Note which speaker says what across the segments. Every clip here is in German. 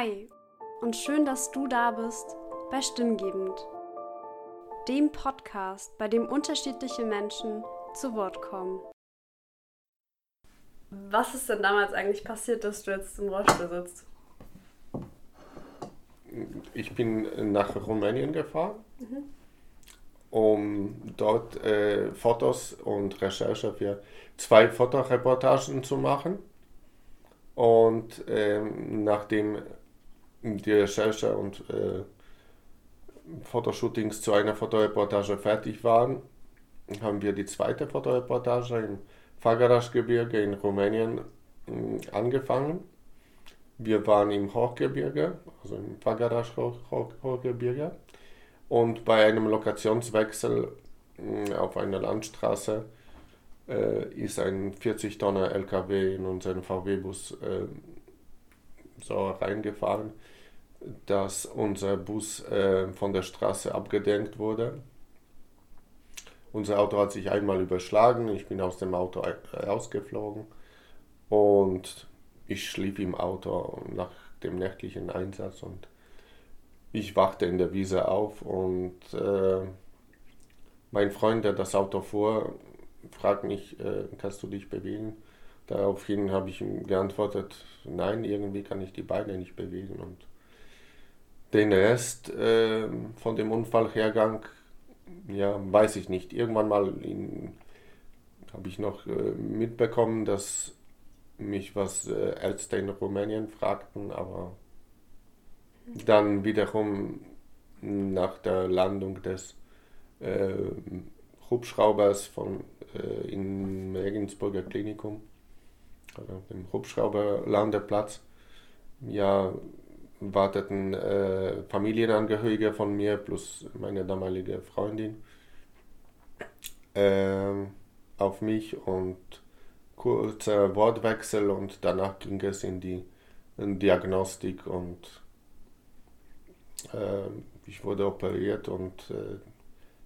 Speaker 1: Hi und schön, dass du da bist bei Stimmgebend, dem Podcast, bei dem unterschiedliche Menschen zu Wort kommen. Was ist denn damals eigentlich passiert, dass du jetzt im Rollstuhl sitzt?
Speaker 2: Ich bin nach Rumänien gefahren, mhm. um dort äh, Fotos und Recherche für zwei Fotoreportagen zu machen. Und ähm, nachdem die Recherche und äh, Fotoshootings zu einer Fotoreportage fertig waren, haben wir die zweite Fotoreportage im Fagaraschgebirge in Rumänien äh, angefangen. Wir waren im Hochgebirge, also im Fagarasch-Hochgebirge. Und bei einem Lokationswechsel äh, auf einer Landstraße äh, ist ein 40 Tonner LKW in unseren VW-Bus äh, so reingefahren, dass unser Bus äh, von der Straße abgedenkt wurde. Unser Auto hat sich einmal überschlagen, ich bin aus dem Auto rausgeflogen und ich schlief im Auto nach dem nächtlichen Einsatz und ich wachte in der Wiese auf und äh, mein Freund, der das Auto fuhr, fragt mich, äh, kannst du dich bewegen? Daraufhin habe ich ihm geantwortet, nein, irgendwie kann ich die Beine nicht bewegen. Und den Rest äh, von dem Unfallhergang, ja, weiß ich nicht. Irgendwann mal habe ich noch äh, mitbekommen, dass mich was äh, Ärzte in Rumänien fragten, aber dann wiederum nach der Landung des äh, Hubschraubers von, äh, im Regensburger Klinikum, also dem Hubschrauberlandeplatz, ja, warteten äh, Familienangehörige von mir plus meine damalige Freundin äh, auf mich und kurzer Wortwechsel und danach ging es in die in Diagnostik und äh, ich wurde operiert und äh,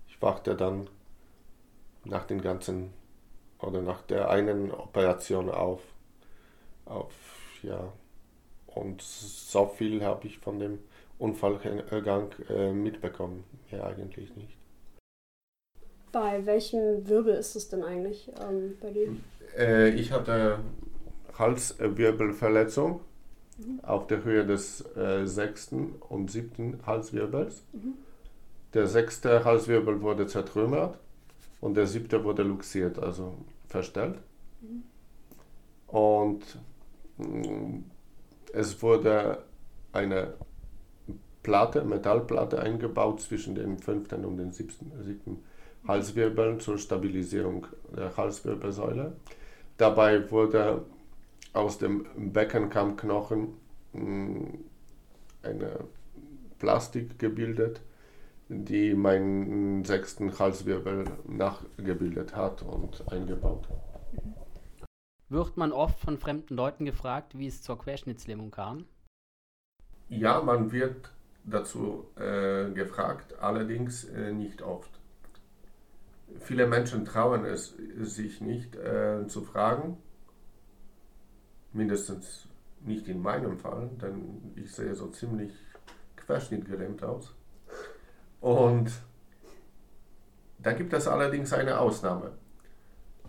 Speaker 2: ich wachte dann nach den ganzen oder nach der einen Operation auf. auf ja. Und so viel habe ich von dem Unfallgang äh, mitbekommen. Ja, eigentlich nicht.
Speaker 1: Bei welchem Wirbel ist es denn eigentlich ähm, bei dir?
Speaker 2: Äh, ich hatte Halswirbelverletzung mhm. auf der Höhe des äh, sechsten und siebten Halswirbels. Mhm. Der sechste Halswirbel wurde zertrümmert und der siebte wurde luxiert, also verstellt. Mhm. Und mm, es wurde eine Platte, Metallplatte eingebaut zwischen dem fünften und dem siebten, siebten Halswirbeln zur Stabilisierung der Halswirbelsäule. Dabei wurde aus dem Beckenkammknochen mm, eine Plastik gebildet, die meinen sechsten Halswirbel nachgebildet hat und eingebaut.
Speaker 3: Wird man oft von fremden Leuten gefragt, wie es zur Querschnittslähmung kam?
Speaker 2: Ja, man wird dazu äh, gefragt, allerdings äh, nicht oft. Viele Menschen trauen es sich nicht äh, zu fragen, mindestens nicht in meinem Fall, denn ich sehe so ziemlich querschnittgelähmt aus. Und da gibt es allerdings eine Ausnahme.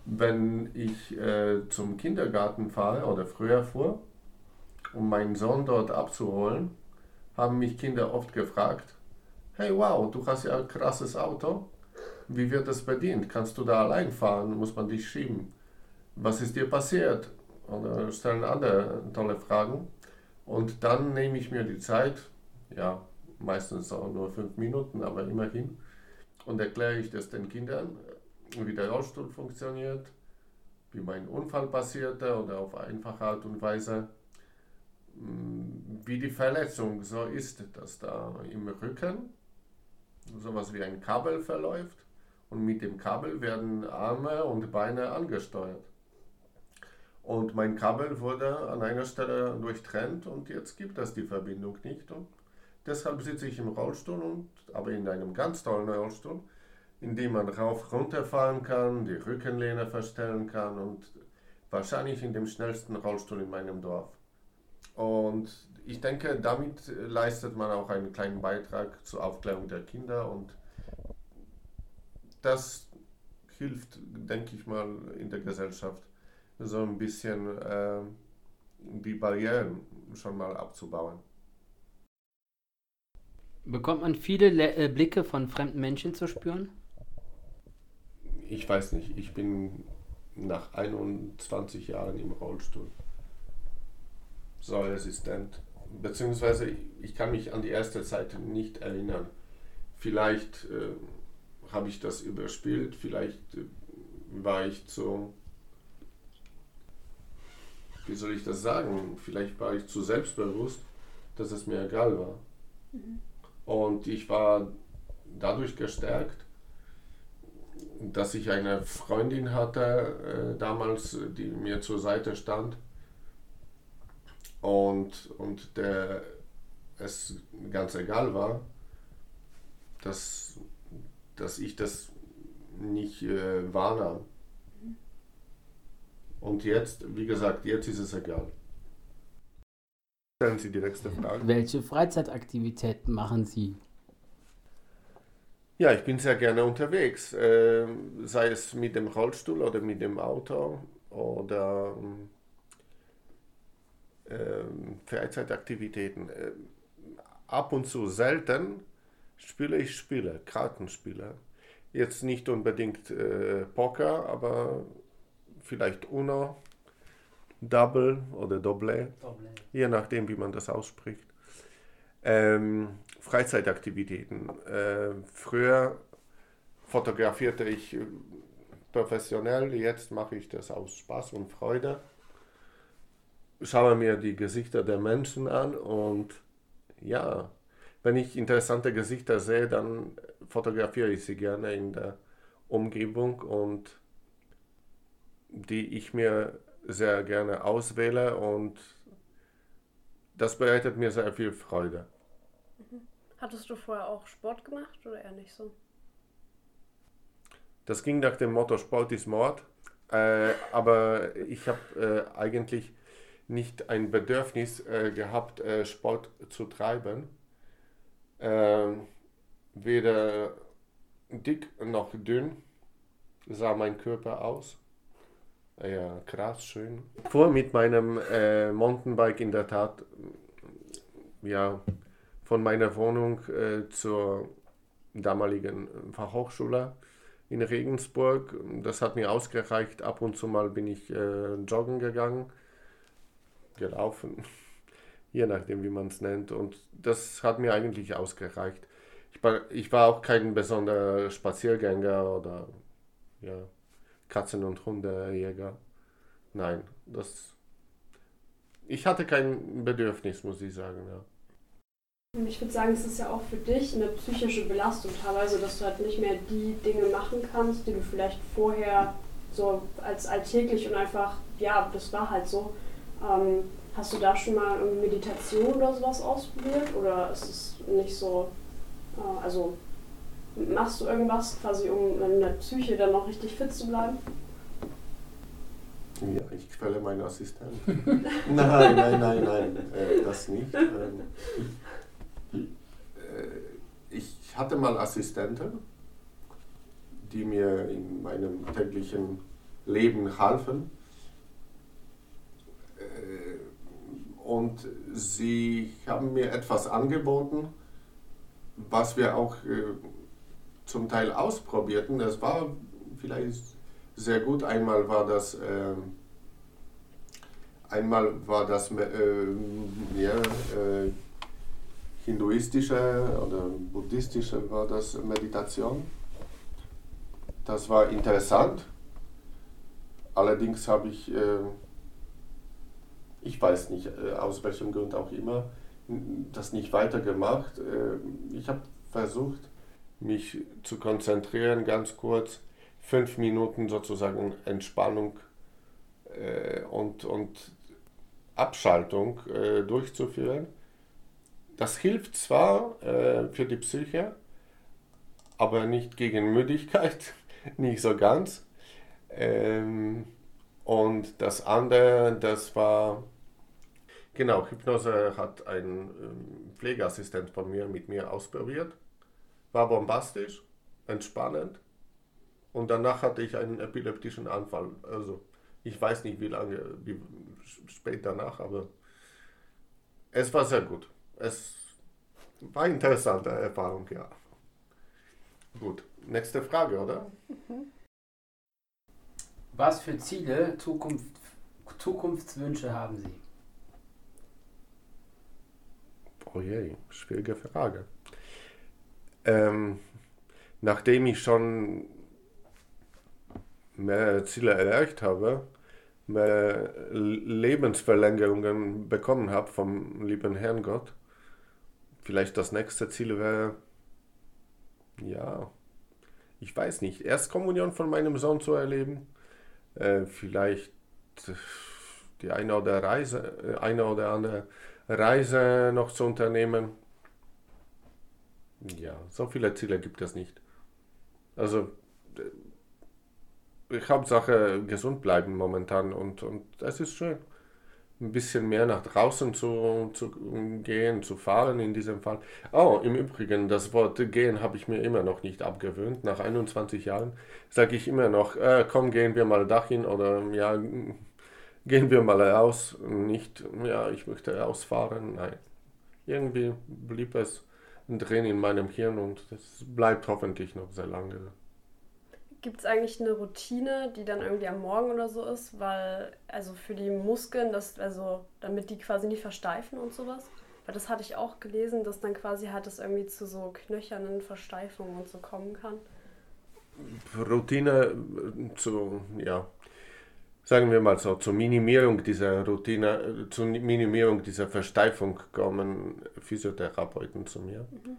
Speaker 2: Wenn ich äh, zum Kindergarten fahre oder früher fuhr, um meinen Sohn dort abzuholen, haben mich Kinder oft gefragt, hey wow, du hast ja ein krasses Auto, wie wird das bedient? Kannst du da allein fahren? Muss man dich schieben? Was ist dir passiert? Oder stellen andere tolle Fragen. Und dann nehme ich mir die Zeit, ja, meistens auch nur fünf Minuten, aber immerhin. Und erkläre ich das den Kindern, wie der Rollstuhl funktioniert, wie mein Unfall passierte oder auf einfache Art und Weise, mm, wie die Verletzung so ist, dass da im Rücken sowas wie ein Kabel verläuft und mit dem Kabel werden Arme und Beine angesteuert. Und mein Kabel wurde an einer Stelle durchtrennt und jetzt gibt es die Verbindung nicht. Und Deshalb sitze ich im Rollstuhl, und, aber in einem ganz tollen Rollstuhl, in dem man rauf runterfahren kann, die Rückenlehne verstellen kann und wahrscheinlich in dem schnellsten Rollstuhl in meinem Dorf. Und ich denke, damit leistet man auch einen kleinen Beitrag zur Aufklärung der Kinder und das hilft, denke ich mal, in der Gesellschaft so ein bisschen äh, die Barrieren schon mal abzubauen.
Speaker 3: Bekommt man viele Le äh, Blicke von fremden Menschen zu spüren?
Speaker 2: Ich weiß nicht, ich bin nach 21 Jahren im Rollstuhl. So Assistent. Beziehungsweise ich kann mich an die erste Zeit nicht erinnern. Vielleicht äh, habe ich das überspielt, vielleicht äh, war ich zu, wie soll ich das sagen, vielleicht war ich zu selbstbewusst, dass es mir egal war. Mhm. Und ich war dadurch gestärkt, dass ich eine Freundin hatte äh, damals, die mir zur Seite stand und, und der es ganz egal war, dass, dass ich das nicht äh, wahrnahm. Und jetzt, wie gesagt, jetzt ist es egal. Stellen Sie die nächste Frage.
Speaker 3: Welche Freizeitaktivitäten machen Sie?
Speaker 2: Ja, ich bin sehr gerne unterwegs, äh, sei es mit dem Rollstuhl oder mit dem Auto oder äh, Freizeitaktivitäten. Äh, ab und zu selten spiele ich Spiele, Kartenspiele. Jetzt nicht unbedingt äh, Poker, aber vielleicht Uno, Double oder Doble, Doble. je nachdem, wie man das ausspricht. Ähm, Freizeitaktivitäten. Äh, früher fotografierte ich äh, professionell, jetzt mache ich das aus Spaß und Freude. Schaue mir die Gesichter der Menschen an und ja, wenn ich interessante Gesichter sehe, dann fotografiere ich sie gerne in der Umgebung und die ich mir sehr gerne auswähle und das bereitet mir sehr viel Freude.
Speaker 1: Hattest du vorher auch Sport gemacht oder eher nicht so?
Speaker 2: Das ging nach dem Motto Sport ist Mord. Äh, aber ich habe äh, eigentlich nicht ein Bedürfnis äh, gehabt, äh, Sport zu treiben. Ähm, weder dick noch dünn sah mein Körper aus. Ja, krass, schön. Vor mit meinem äh, Mountainbike in der Tat, ja, von meiner Wohnung äh, zur damaligen Fachhochschule in Regensburg. Das hat mir ausgereicht. Ab und zu mal bin ich äh, joggen gegangen, gelaufen, je nachdem, wie man es nennt. Und das hat mir eigentlich ausgereicht. Ich war, ich war auch kein besonderer Spaziergänger oder ja, Katzen- und Hundejäger. Nein, das. Ich hatte kein Bedürfnis, muss ich sagen. Ja.
Speaker 1: Ich würde sagen, es ist ja auch für dich eine psychische Belastung teilweise, dass du halt nicht mehr die Dinge machen kannst, die du vielleicht vorher so als alltäglich und einfach, ja, das war halt so. Ähm, hast du da schon mal irgendwie Meditation oder sowas ausprobiert oder ist es nicht so, äh, also machst du irgendwas quasi, um in der Psyche dann noch richtig fit zu bleiben?
Speaker 2: Ja, ich quäle meinen Assistenten. nein, nein, nein, nein, äh, das nicht. Ähm, äh, ich hatte mal Assistenten, die mir in meinem täglichen Leben halfen. Äh, und sie haben mir etwas angeboten, was wir auch äh, zum Teil ausprobierten. Das war vielleicht sehr gut. Einmal war das, äh, einmal war das äh, ja, äh, hinduistische oder buddhistische war das Meditation. Das war interessant. Allerdings habe ich, äh, ich weiß nicht, äh, aus welchem Grund auch immer, das nicht weitergemacht. Äh, ich habe versucht, mich zu konzentrieren, ganz kurz, fünf Minuten sozusagen Entspannung und, und Abschaltung durchzuführen das hilft zwar äh, für die Psyche, aber nicht gegen Müdigkeit, nicht so ganz. Ähm, und das andere, das war Genau, Hypnose hat ein ähm, Pflegeassistent von mir mit mir ausprobiert. War bombastisch, entspannend. Und danach hatte ich einen epileptischen Anfall. Also ich weiß nicht, wie lange, wie spät danach, aber es war sehr gut. Es war eine interessante Erfahrung, ja. Gut, nächste Frage, oder?
Speaker 3: Was für Ziele, Zukunft, Zukunftswünsche haben Sie?
Speaker 2: Oh je, schwierige Frage. Ähm, nachdem ich schon mehr Ziele erreicht habe, mehr Lebensverlängerungen bekommen habe vom lieben Herrn Gott, vielleicht das nächste Ziel wäre, ja, ich weiß nicht, Erstkommunion von meinem Sohn zu erleben, äh, vielleicht die eine oder, Reise, äh, eine oder andere Reise noch zu unternehmen. Ja, so viele Ziele gibt es nicht. Also, ich Hauptsache gesund bleiben momentan und, und es ist schön. Ein bisschen mehr nach draußen zu, zu gehen, zu fahren in diesem Fall. Oh, im Übrigen, das Wort gehen habe ich mir immer noch nicht abgewöhnt. Nach 21 Jahren sage ich immer noch, äh, komm, gehen wir mal dahin oder ja, gehen wir mal raus. Nicht, ja, ich möchte rausfahren. Nein. Irgendwie blieb es drin in meinem Hirn und das bleibt hoffentlich noch sehr lange.
Speaker 1: Gibt es eigentlich eine Routine, die dann irgendwie am Morgen oder so ist? Weil, also für die Muskeln, das, also damit die quasi nicht versteifen und sowas? Weil das hatte ich auch gelesen, dass dann quasi halt das irgendwie zu so knöchernen Versteifungen und so kommen kann.
Speaker 2: Routine zu, ja, sagen wir mal so, zur Minimierung dieser Routine, zur Minimierung dieser Versteifung kommen Physiotherapeuten zu mir. Mhm.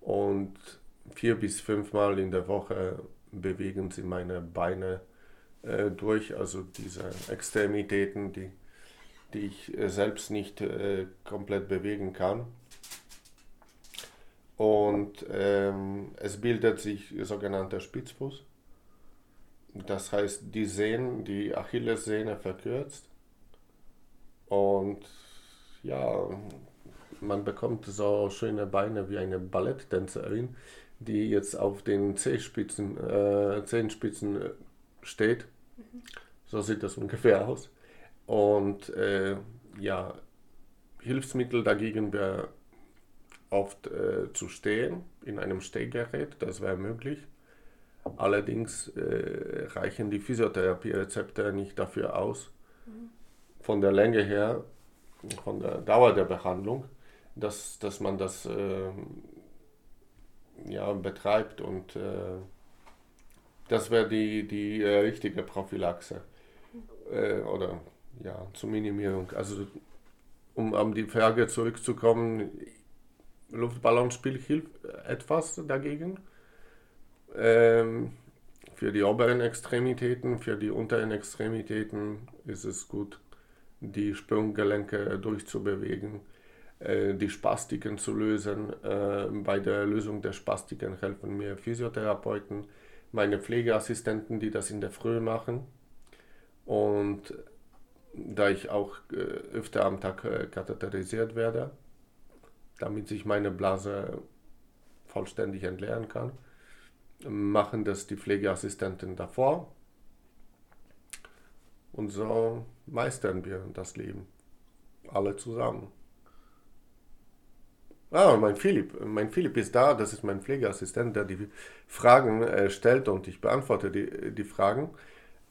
Speaker 2: Und vier bis fünfmal in der Woche bewegen sie meine Beine äh, durch, also diese Extremitäten, die, die ich äh, selbst nicht äh, komplett bewegen kann. Und ähm, es bildet sich sogenannter Spitzfuß. Das heißt, die Sehnen, die Achillessehne verkürzt. Und ja, man bekommt so schöne Beine wie eine Balletttänzerin die jetzt auf den Zehenspitzen, äh, Zehenspitzen äh, steht. Mhm. So sieht das ungefähr aus. Und äh, ja, Hilfsmittel dagegen wäre oft äh, zu stehen in einem Stehgerät, das wäre möglich. Allerdings äh, reichen die Physiotherapie-Rezepte nicht dafür aus, mhm. von der Länge her, von der Dauer der Behandlung, dass, dass man das ähm, ja, betreibt und äh, das wäre die, die äh, richtige Prophylaxe äh, oder ja, zur Minimierung. Also um an die Frage zurückzukommen, Luftballonspiel hilft etwas dagegen. Ähm, für die oberen Extremitäten, für die unteren Extremitäten ist es gut, die Sprunggelenke durchzubewegen. Äh, die Spastiken zu lösen. Äh, bei der Lösung der Spastiken helfen mir Physiotherapeuten, meine Pflegeassistenten, die das in der Früh machen. Und da ich auch äh, öfter am Tag katheterisiert werde, damit sich meine Blase vollständig entleeren kann, machen das die Pflegeassistenten davor. Und so meistern wir das Leben. Alle zusammen. Ah, mein Philipp. Mein Philipp ist da, das ist mein Pflegeassistent, der die Fragen äh, stellt und ich beantworte die, die Fragen.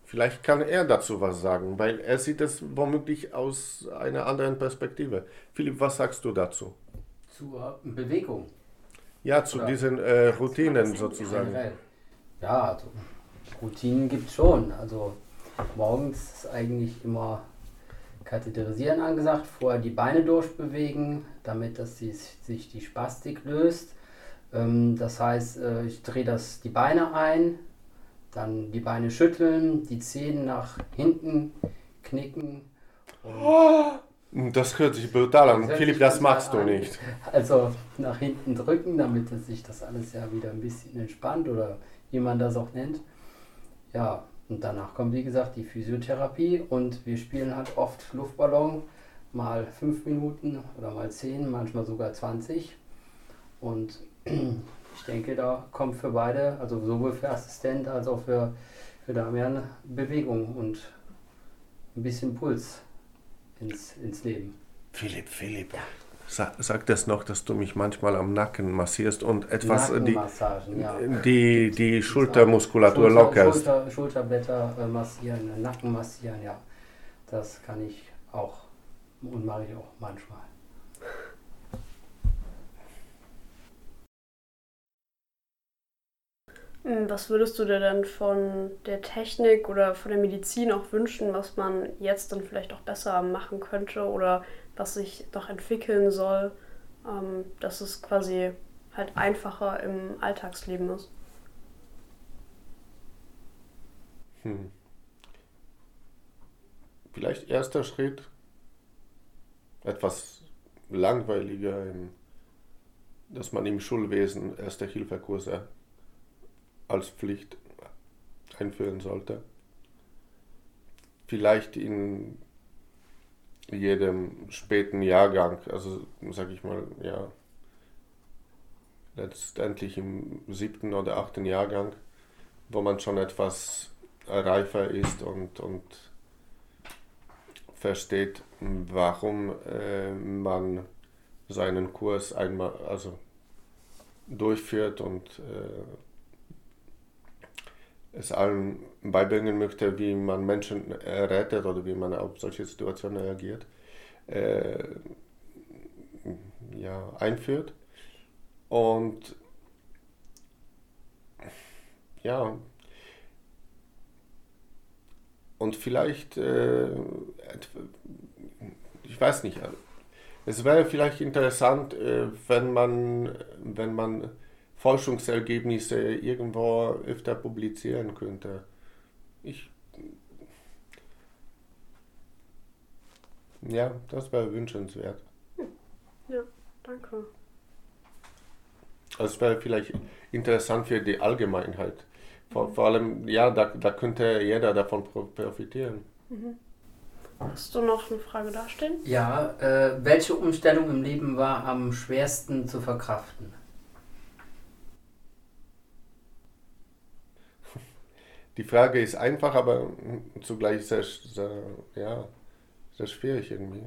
Speaker 2: Vielleicht kann er dazu was sagen, weil er sieht es womöglich aus einer anderen Perspektive. Philipp, was sagst du dazu?
Speaker 3: Zur Bewegung.
Speaker 2: Ja, zu Oder diesen äh, Routinen sozusagen.
Speaker 3: Ja, also Routinen gibt es schon. Also morgens ist eigentlich immer Katheterisieren angesagt, vorher die Beine durchbewegen, damit dass die, sich die Spastik löst. Ähm, das heißt, äh, ich drehe das die Beine ein, dann die Beine schütteln, die Zehen nach hinten knicken.
Speaker 2: das hört sich brutal an. Philipp, das machst du nicht.
Speaker 3: Also nach hinten drücken, damit sich das alles ja wieder ein bisschen entspannt oder wie man das auch nennt. Ja, und danach kommt, wie gesagt, die Physiotherapie und wir spielen halt oft Luftballon mal fünf Minuten oder mal zehn, manchmal sogar 20. Und ich denke, da kommt für beide, also sowohl für Assistent als auch für, für Damian, Bewegung und ein bisschen Puls ins, ins Leben.
Speaker 2: Philipp, Philipp, sag, sag das noch, dass du mich manchmal am Nacken massierst und etwas die,
Speaker 3: ja.
Speaker 2: die, die Schultermuskulatur
Speaker 3: Schulter,
Speaker 2: lockerst.
Speaker 3: Schulter, Schulterblätter äh, massieren, Nacken massieren, ja. Das kann ich auch und mache ich auch manchmal.
Speaker 1: Hm, Was würdest du dir denn von der Technik oder von der Medizin auch wünschen, was man jetzt dann vielleicht auch besser machen könnte oder was sich noch entwickeln soll, ähm, dass es quasi halt einfacher im Alltagsleben ist?
Speaker 2: Hm. Vielleicht erster Schritt, etwas langweiliger, dass man im Schulwesen Erste-Hilfe-Kurse als Pflicht einführen sollte. Vielleicht in jedem späten Jahrgang, also sage ich mal, ja, letztendlich im siebten oder achten Jahrgang, wo man schon etwas reifer ist und, und versteht, warum äh, man seinen Kurs einmal also durchführt und äh, es allen beibringen möchte, wie man Menschen rettet oder wie man auf solche Situationen reagiert, äh, ja, einführt. Und ja, und vielleicht, äh, ich weiß nicht, es wäre vielleicht interessant, äh, wenn man, wenn man Forschungsergebnisse irgendwo öfter publizieren könnte. Ich, ja, das wäre wünschenswert.
Speaker 1: Ja, danke.
Speaker 2: Das wäre vielleicht interessant für die Allgemeinheit. Vor, vor allem, ja, da, da könnte jeder davon profitieren.
Speaker 1: Mhm. Hast du noch eine Frage dastehen?
Speaker 3: Ja, äh, welche Umstellung im Leben war am schwersten zu verkraften?
Speaker 2: Die Frage ist einfach, aber zugleich sehr, sehr, ja, sehr schwierig irgendwie.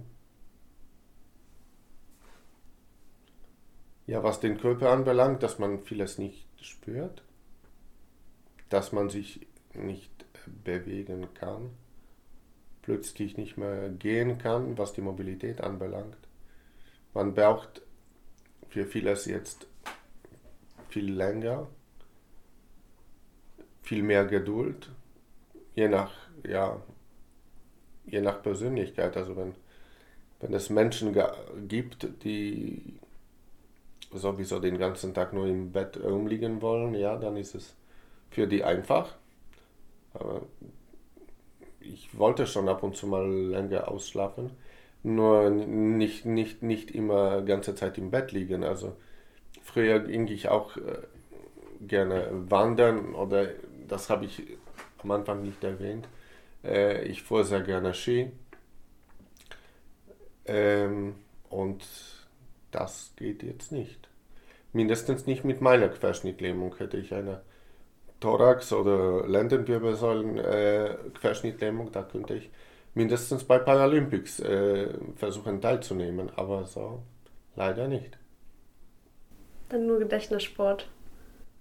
Speaker 2: Ja, was den Körper anbelangt, dass man vieles nicht spürt, dass man sich nicht bewegen kann, plötzlich nicht mehr gehen kann, was die Mobilität anbelangt. Man braucht für vieles jetzt viel länger, viel mehr Geduld, je nach, ja, je nach Persönlichkeit. Also wenn, wenn es Menschen gibt, die sowieso den ganzen Tag nur im Bett rumliegen wollen, ja, dann ist es für die einfach. Aber ich wollte schon ab und zu mal länger ausschlafen, nur nicht, nicht, nicht immer ganze Zeit im Bett liegen. Also früher ging ich auch äh, gerne wandern oder das habe ich am Anfang nicht erwähnt. Äh, ich fuhr sehr gerne Ski. Ähm, und das geht jetzt nicht. Mindestens nicht mit meiner Querschnittlähmung. Hätte ich eine Thorax- oder Lendenwirbelsäulen-Querschnittlähmung, da könnte ich mindestens bei Paralympics äh, versuchen teilzunehmen. Aber so leider nicht.
Speaker 1: Dann nur Gedächtnissport.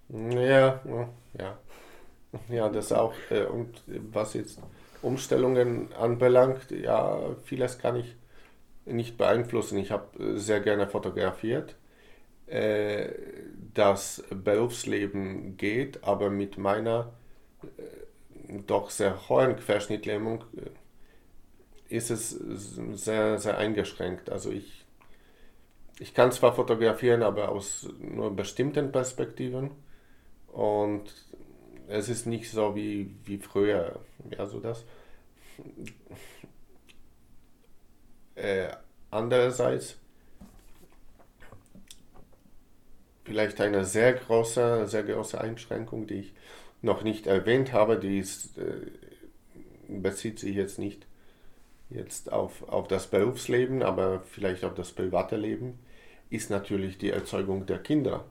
Speaker 2: Ja, ja. Ja, das auch. Äh, und was jetzt Umstellungen anbelangt, ja, vieles kann ich nicht beeinflussen. Ich habe sehr gerne fotografiert. Äh, das Berufsleben geht, aber mit meiner äh, doch sehr hohen Querschnittlähmung ist es sehr, sehr eingeschränkt. Also ich, ich kann zwar fotografieren, aber aus nur bestimmten Perspektiven und es ist nicht so wie, wie früher. Also das. Äh, andererseits vielleicht eine sehr große, sehr große Einschränkung, die ich noch nicht erwähnt habe, die ist, äh, bezieht sich jetzt nicht jetzt auf, auf das Berufsleben, aber vielleicht auf das private Leben, ist natürlich die Erzeugung der Kinder.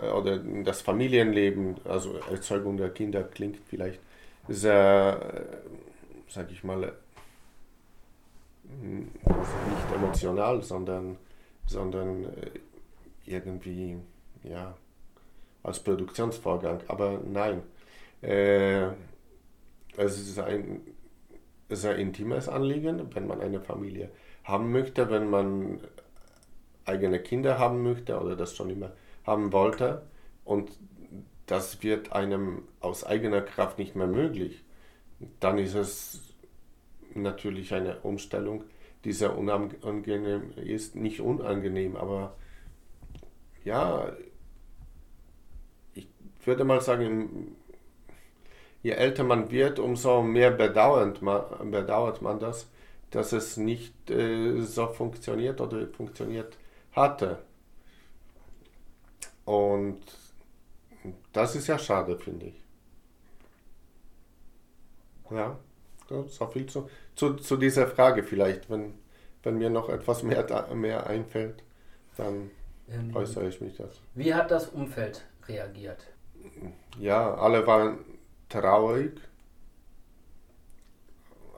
Speaker 2: Äh, oder das Familienleben, also Erzeugung der Kinder klingt vielleicht sehr, äh, sag ich mal, nicht emotional, sondern, sondern äh, irgendwie, ja, als Produktionsvorgang. Aber nein, äh, es ist ein sehr intimes Anliegen, wenn man eine Familie haben möchte, wenn man eigene Kinder haben möchte oder das schon immer haben wollte. Und das wird einem aus eigener Kraft nicht mehr möglich. Dann ist es natürlich eine Umstellung, die sehr unangenehm ist. Nicht unangenehm, aber ja, ich würde mal sagen, je älter man wird, umso mehr bedauert man, bedauert man das, dass es nicht äh, so funktioniert oder funktioniert hatte. Und das ist ja schade, finde ich. Ja, so viel zu, zu, zu dieser Frage vielleicht. Wenn, wenn mir noch etwas mehr, mehr einfällt, dann ähm, äußere ich mich das.
Speaker 3: Wie hat das Umfeld reagiert?
Speaker 2: Ja, alle waren traurig.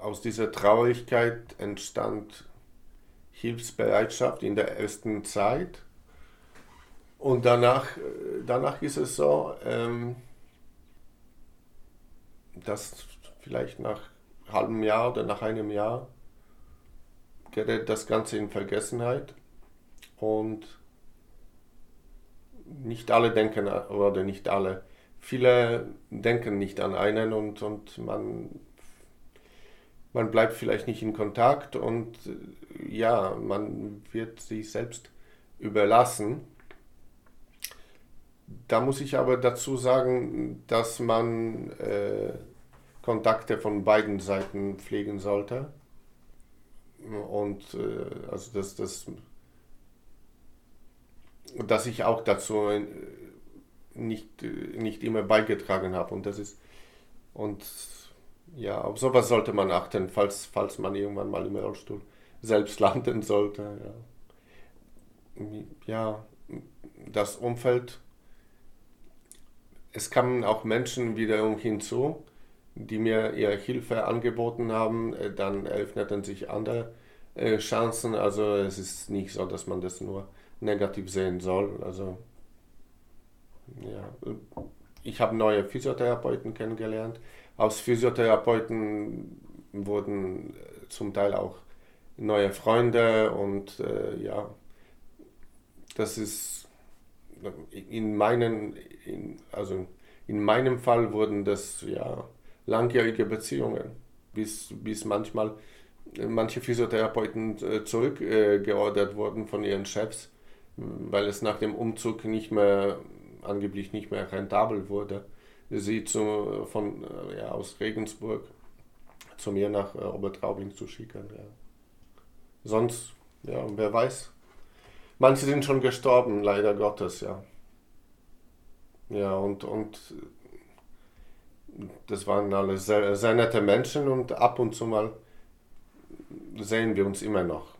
Speaker 2: Aus dieser Traurigkeit entstand Hilfsbereitschaft in der ersten Zeit. Und danach, danach ist es so, ähm, dass vielleicht nach halben Jahr oder nach einem Jahr gerät das Ganze in Vergessenheit und nicht alle denken, oder nicht alle, viele denken nicht an einen und, und man, man bleibt vielleicht nicht in Kontakt und ja, man wird sich selbst überlassen. Da muss ich aber dazu sagen, dass man äh, Kontakte von beiden Seiten pflegen sollte. Und äh, also das, das, dass ich auch dazu nicht, nicht immer beigetragen habe. Und das ist, und ja, auf sowas sollte man achten, falls, falls man irgendwann mal im Rollstuhl selbst landen sollte. Ja, ja das Umfeld. Es kamen auch Menschen wiederum hinzu, die mir ihre Hilfe angeboten haben. Äh, dann eröffneten sich andere äh, Chancen. Also es ist nicht so, dass man das nur negativ sehen soll. Also ja, ich habe neue Physiotherapeuten kennengelernt. Aus Physiotherapeuten wurden äh, zum Teil auch neue Freunde und äh, ja, das ist in meinen, in, also in meinem Fall wurden das ja langjährige Beziehungen, bis, bis manchmal äh, manche Physiotherapeuten äh, zurückgeordert wurden von ihren Chefs, weil es nach dem Umzug nicht mehr angeblich nicht mehr rentabel wurde, sie zu, von, äh, ja, aus Regensburg zu mir nach Obertraubling zu schicken. Ja. Sonst, ja, wer weiß. Manche sind schon gestorben, leider Gottes, ja. Ja, und, und das waren alle sehr, sehr nette Menschen und ab und zu mal sehen wir uns immer noch.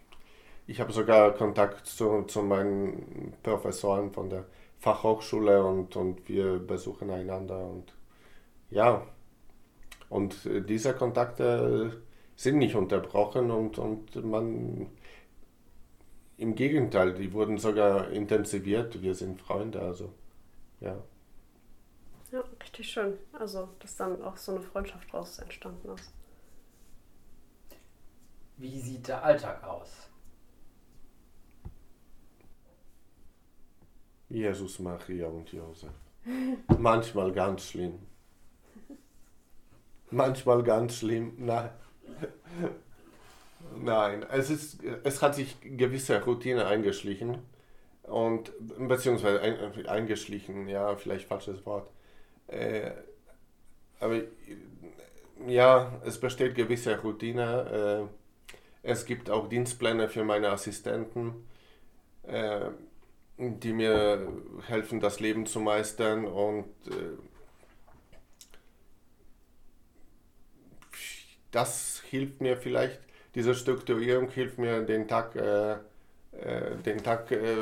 Speaker 2: Ich habe sogar Kontakt zu, zu meinen Professoren von der Fachhochschule und, und wir besuchen einander und ja, und äh, diese Kontakte sind nicht unterbrochen und, und man im Gegenteil, die wurden sogar intensiviert. Wir sind Freunde, also ja.
Speaker 1: Ja, richtig schön. Also, dass dann auch so eine Freundschaft daraus entstanden ist.
Speaker 3: Wie sieht der Alltag aus?
Speaker 2: Jesus, Maria und Josef. Manchmal ganz schlimm. Manchmal ganz schlimm. Nein. Nein, es, ist, es hat sich gewisse Routine eingeschlichen. Und, beziehungsweise ein, eingeschlichen, ja, vielleicht falsches Wort. Äh, aber ja, es besteht gewisse Routine. Äh, es gibt auch Dienstpläne für meine Assistenten. Äh, die mir helfen, das Leben zu meistern und äh, das hilft mir vielleicht, diese Strukturierung hilft mir, den Tag, äh, äh, den Tag äh,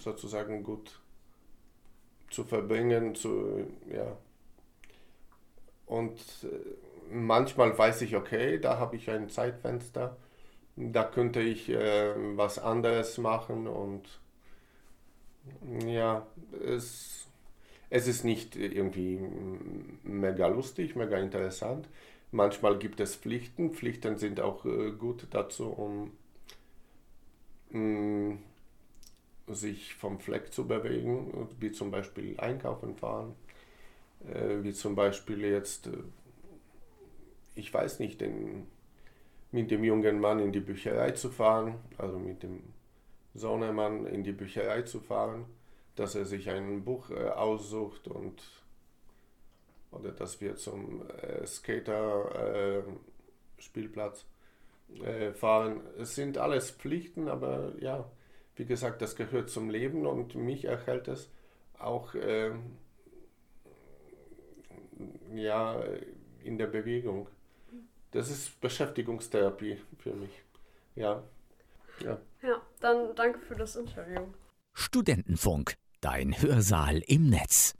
Speaker 2: sozusagen gut zu verbringen. Zu, ja. Und äh, manchmal weiß ich, okay, da habe ich ein Zeitfenster, da könnte ich äh, was anderes machen und ja, es, es ist nicht irgendwie mega lustig, mega interessant. Manchmal gibt es Pflichten. Pflichten sind auch äh, gut dazu, um mh, sich vom Fleck zu bewegen, wie zum Beispiel einkaufen fahren, äh, wie zum Beispiel jetzt, äh, ich weiß nicht, den, mit dem jungen Mann in die Bücherei zu fahren, also mit dem Sohnemann in die Bücherei zu fahren, dass er sich ein Buch äh, aussucht und oder dass wir zum äh, Skater-Spielplatz äh, fahren. Es sind alles Pflichten, aber ja, wie gesagt, das gehört zum Leben und mich erhält es auch äh, ja, in der Bewegung. Das ist Beschäftigungstherapie für mich. Ja.
Speaker 1: Ja. ja, dann danke für das Interview.
Speaker 4: Studentenfunk, dein Hörsaal im Netz.